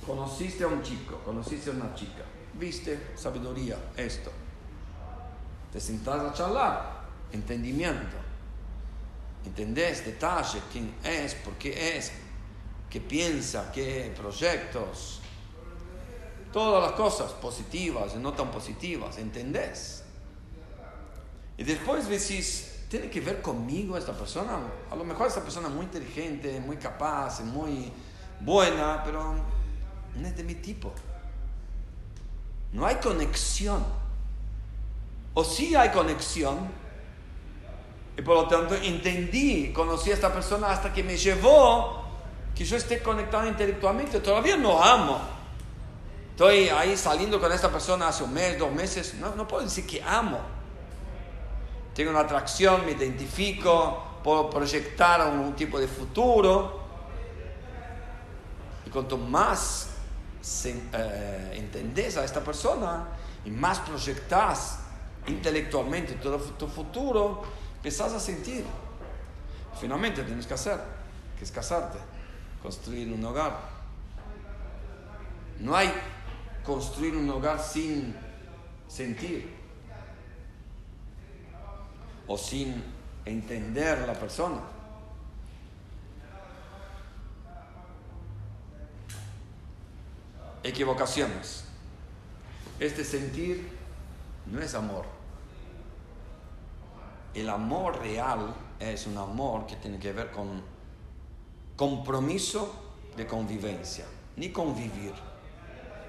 Conociste a un chico, conociste a una chica, viste sabiduría, esto. Te sentás a charlar, entendimiento. Entendés detalle, quién es, por qué es, qué piensa, qué proyectos. Todas las cosas positivas y no tan positivas, entendés. Y después decís, tiene que ver conmigo esta persona. A lo mejor esta persona es muy inteligente, muy capaz, muy buena, pero no es de mi tipo. No hay conexión. O sí hay conexión. Y por lo tanto entendí, conocí a esta persona hasta que me llevó que yo esté conectado intelectualmente. Todavía no amo. Estoy ahí saliendo con esta persona hace un mes, dos meses. No, no puedo decir que amo tengo una atracción, me identifico, puedo proyectar un tipo de futuro. Y cuanto más eh, entendés a esta persona y más proyectas intelectualmente todo tu futuro, empezás a sentir. Finalmente tienes que hacer, que es casarte, construir un hogar. No hay construir un hogar sin sentir o sin entender la persona. Equivocaciones. Este sentir no es amor. El amor real es un amor que tiene que ver con compromiso de convivencia, ni convivir,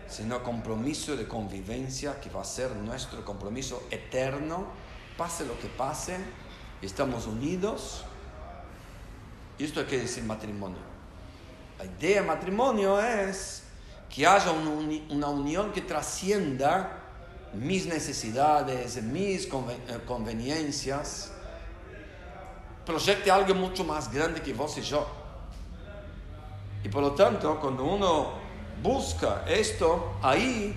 sino compromiso de convivencia que va a ser nuestro compromiso eterno pase lo que pase, estamos unidos. Y esto que decir matrimonio. La idea de matrimonio es que haya una unión que trascienda mis necesidades, mis eh, conveniencias, proyecte algo mucho más grande que vos y yo. Y por lo tanto, cuando uno busca esto, ahí,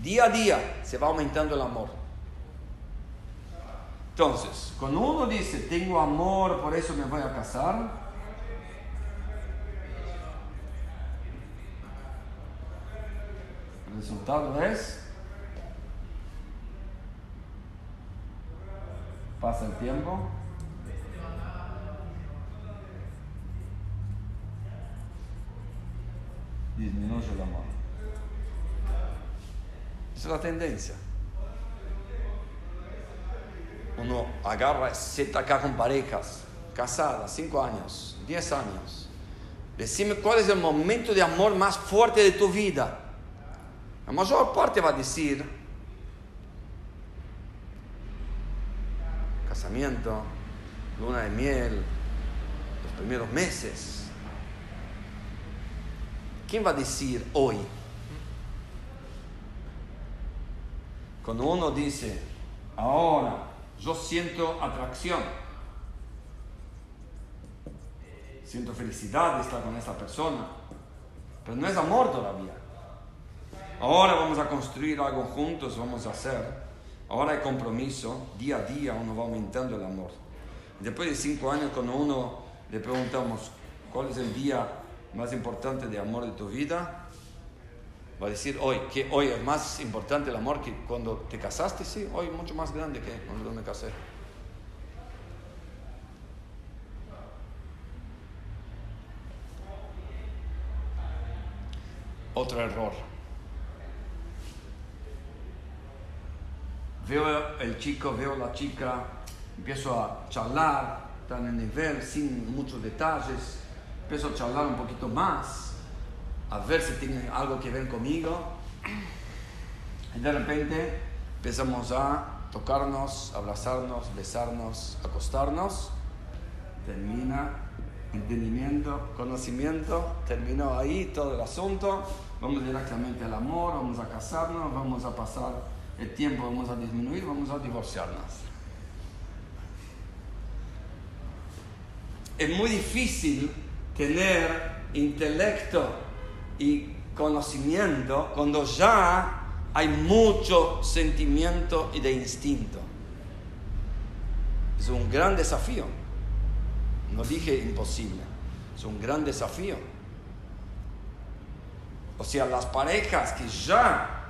día a día, se va aumentando el amor. Entonces, cuando uno dice, tengo amor, por eso me voy a casar, el resultado es, pasa el tiempo, disminuye el amor. Esa es la tendencia uno agarra, se con parejas, casadas, 5 años, 10 años. Decime cuál es el momento de amor más fuerte de tu vida. La mayor parte va a decir casamiento, luna de miel, los primeros meses. ¿Quién va a decir hoy? Cuando uno dice, ahora yo siento atracción. Siento felicidad de estar con esta persona. Pero no es amor todavía. Ahora vamos a construir algo juntos, vamos a hacer. Ahora hay compromiso, día a día uno va aumentando el amor. Después de cinco años, cuando uno le preguntamos cuál es el día más importante de amor de tu vida, Va a decir hoy, que hoy es más importante el amor que cuando te casaste, sí, hoy mucho más grande que cuando me casé. Otro error. Veo el chico, veo la chica, empiezo a charlar, están en el nivel sin muchos detalles, empiezo a charlar un poquito más a ver si tiene algo que ver conmigo. Y de repente empezamos a tocarnos, abrazarnos, besarnos, acostarnos, termina entendimiento, conocimiento, terminó ahí todo el asunto, vamos directamente al amor, vamos a casarnos, vamos a pasar el tiempo, vamos a disminuir, vamos a divorciarnos. Es muy difícil tener intelecto y conocimiento cuando ya hay mucho sentimiento y de instinto. Es un gran desafío. No dije imposible, es un gran desafío. O sea, las parejas que ya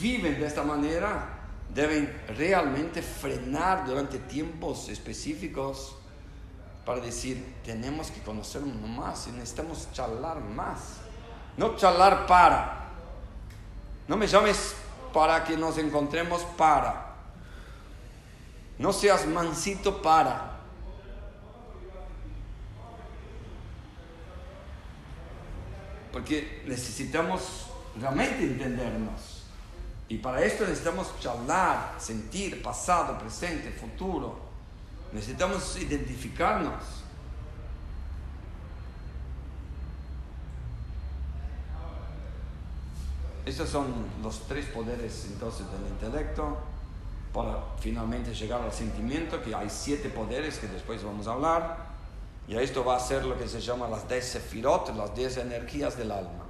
viven de esta manera deben realmente frenar durante tiempos específicos para decir, tenemos que conocernos más y necesitamos charlar más. No charlar para. No me llames para que nos encontremos para. No seas mansito para. Porque necesitamos realmente entendernos. Y para esto necesitamos charlar, sentir pasado, presente, futuro. Necesitamos identificarnos. Estos son los tres poderes entonces del intelecto para finalmente llegar al sentimiento, que hay siete poderes que después vamos a hablar. Y esto va a ser lo que se llama las 10 sefirot, las 10 energías del alma.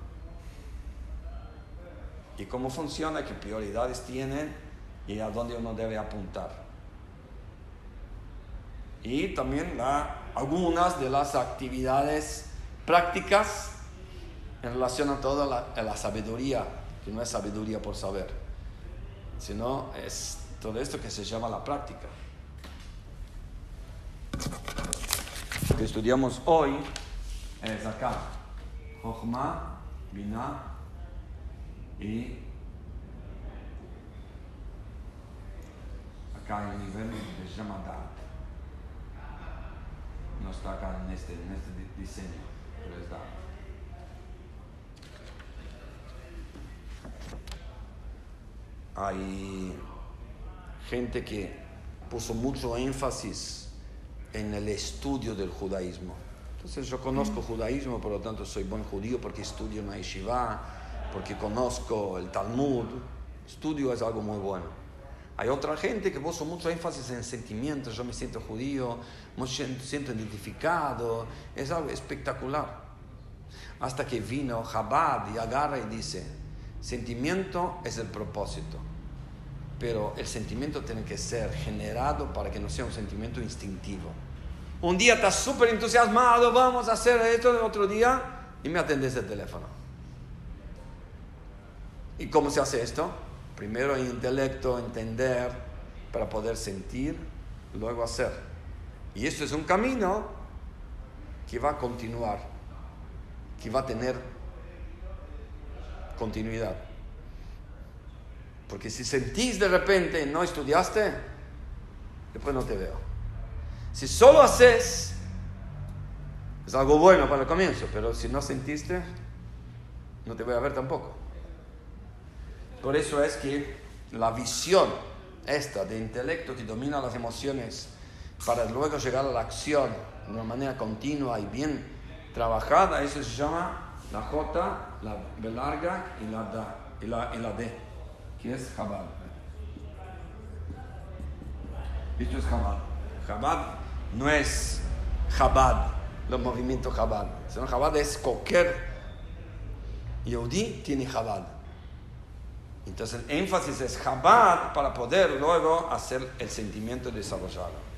Y cómo funciona, qué prioridades tienen y a dónde uno debe apuntar. Y también algunas de las actividades prácticas en relación a toda la, la sabiduría, que no es sabiduría por saber, sino es todo esto que se llama la práctica. Lo que estudiamos hoy es acá, Jochma, Binah y acá hay un nivel que se llama Dat. No está acá en este, en este di- diseño, pero es Dat. Hay gente que puso mucho énfasis en el estudio del judaísmo. Entonces yo conozco judaísmo, por lo tanto soy buen judío porque estudio en porque conozco el Talmud. Estudio es algo muy bueno. Hay otra gente que puso mucho énfasis en sentimientos, yo me siento judío, me siento siento identificado, es algo espectacular. Hasta que vino Chabad y agarra y dice, sentimiento es el propósito, pero el sentimiento tiene que ser generado para que no sea un sentimiento instintivo. Un día estás súper entusiasmado, vamos a hacer esto, el otro día, y me atendes el teléfono. ¿Y cómo se hace esto? Primero el intelecto, entender, para poder sentir, luego hacer. Y esto es un camino que va a continuar, que va a tener continuidad. Porque si sentís de repente no estudiaste, después no te veo. Si solo haces, es algo bueno para el comienzo, pero si no sentiste, no te voy a ver tampoco. Por eso es que la visión esta de intelecto que domina las emociones para luego llegar a la acción de una manera continua y bien trabajada, eso se llama la J, la B larga y la, da, y la, y la D, que es Chabad. Esto es Chabad. Chabad no es Chabad, los movimientos Chabad, sino Chabad es cualquier Yehudi tiene Chabad. Entonces el énfasis es Chabad para poder luego hacer el sentimiento desarrollado.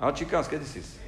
Ah, chicas, ¿qué decís?